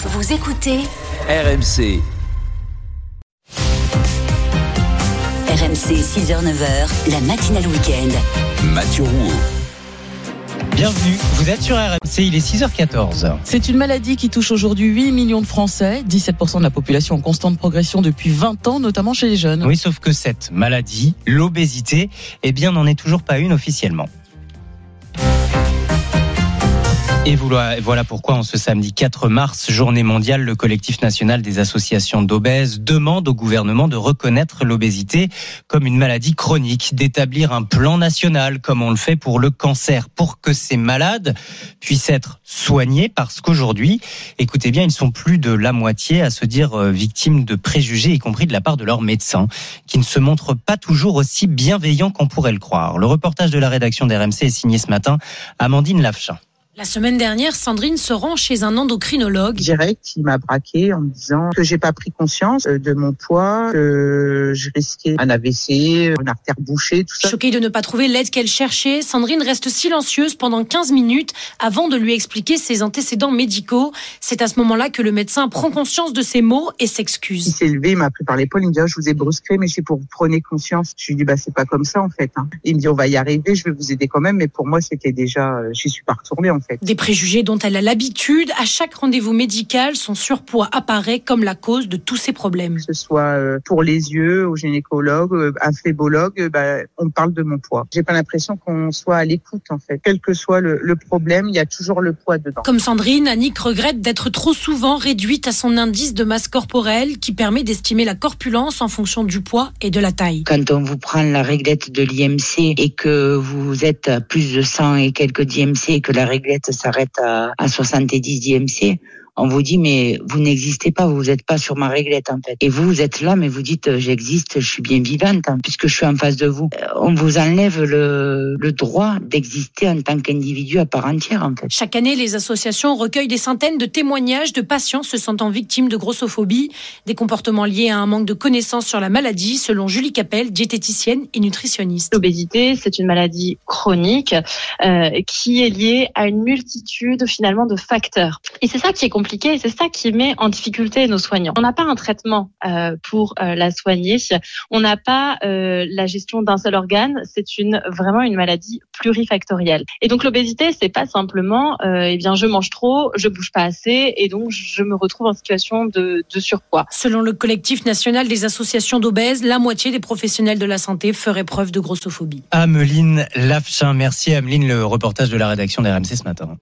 Vous écoutez RMC. RMC 6h-9h, la matinale week-end. Mathieu Rouault. Bienvenue, vous êtes sur RMC, il est 6h14. C'est une maladie qui touche aujourd'hui 8 millions de Français, 17% de la population en constante progression depuis 20 ans, notamment chez les jeunes. Oui, sauf que cette maladie, l'obésité, eh bien, n'en est toujours pas une officiellement. Et voilà pourquoi, en ce samedi 4 mars, journée mondiale, le collectif national des associations d'obèses demande au gouvernement de reconnaître l'obésité comme une maladie chronique, d'établir un plan national comme on le fait pour le cancer, pour que ces malades puissent être soignés, parce qu'aujourd'hui, écoutez bien, ils sont plus de la moitié à se dire euh, victimes de préjugés, y compris de la part de leurs médecins, qui ne se montrent pas toujours aussi bienveillants qu'on pourrait le croire. Le reportage de la rédaction d'RMC est signé ce matin, Amandine Lafchin. La semaine dernière, Sandrine se rend chez un endocrinologue. Direct, il m'a braqué en me disant que j'ai pas pris conscience de mon poids, que je risquais un AVC, une artère bouchée, tout ça. Choquée de ne pas trouver l'aide qu'elle cherchait, Sandrine reste silencieuse pendant 15 minutes avant de lui expliquer ses antécédents médicaux. C'est à ce moment-là que le médecin prend conscience de ses mots et s'excuse. Il s'est levé, il m'a pris par l'épaule, il me dit oh, je vous ai brusqué, mais c'est pour vous preniez conscience. Je lui dis bah c'est pas comme ça en fait. Hein. Il me dit on va y arriver, je vais vous aider quand même, mais pour moi c'était déjà, j'y suis pas retournée en fait. Des préjugés dont elle a l'habitude. À chaque rendez-vous médical, son surpoids apparaît comme la cause de tous ces problèmes. Que ce soit euh, pour les yeux, au gynécologue, euh, un phlébologue, euh, bah, on parle de mon poids. J'ai pas l'impression qu'on soit à l'écoute en fait. Quel que soit le, le, problème, il y a toujours le poids dedans. Comme Sandrine, Annick regrette d'être trop souvent réduite à son indice de masse corporelle qui permet d'estimer la corpulence en fonction du poids et de la taille. Quand on vous prend la réglette de l'IMC et que vous êtes à plus de 100 et quelques d'IMC et que la réglette s'arrête à, à 70 d'IMC on vous dit mais vous n'existez pas, vous n'êtes pas sur ma réglette en fait. Et vous, vous êtes là, mais vous dites euh, j'existe, je suis bien vivante hein, puisque je suis en face de vous. Euh, on vous enlève le, le droit d'exister en tant qu'individu à part entière en fait. Chaque année, les associations recueillent des centaines de témoignages de patients se sentant victimes de grossophobie, des comportements liés à un manque de connaissances sur la maladie, selon Julie Capel, diététicienne et nutritionniste. L'obésité, c'est une maladie chronique euh, qui est liée à une multitude finalement de facteurs. Et c'est ça qui est compliqué et c'est ça qui met en difficulté nos soignants. On n'a pas un traitement euh, pour euh, la soigner, on n'a pas euh, la gestion d'un seul organe, c'est une vraiment une maladie plurifactorielle. Et donc l'obésité, c'est pas simplement eh bien je mange trop, je bouge pas assez et donc je me retrouve en situation de, de surpoids. Selon le collectif national des associations d'obèses, la moitié des professionnels de la santé feraient preuve de grossophobie. Ameline Lafchin, merci Ameline, le reportage de la rédaction d'RMC ce matin.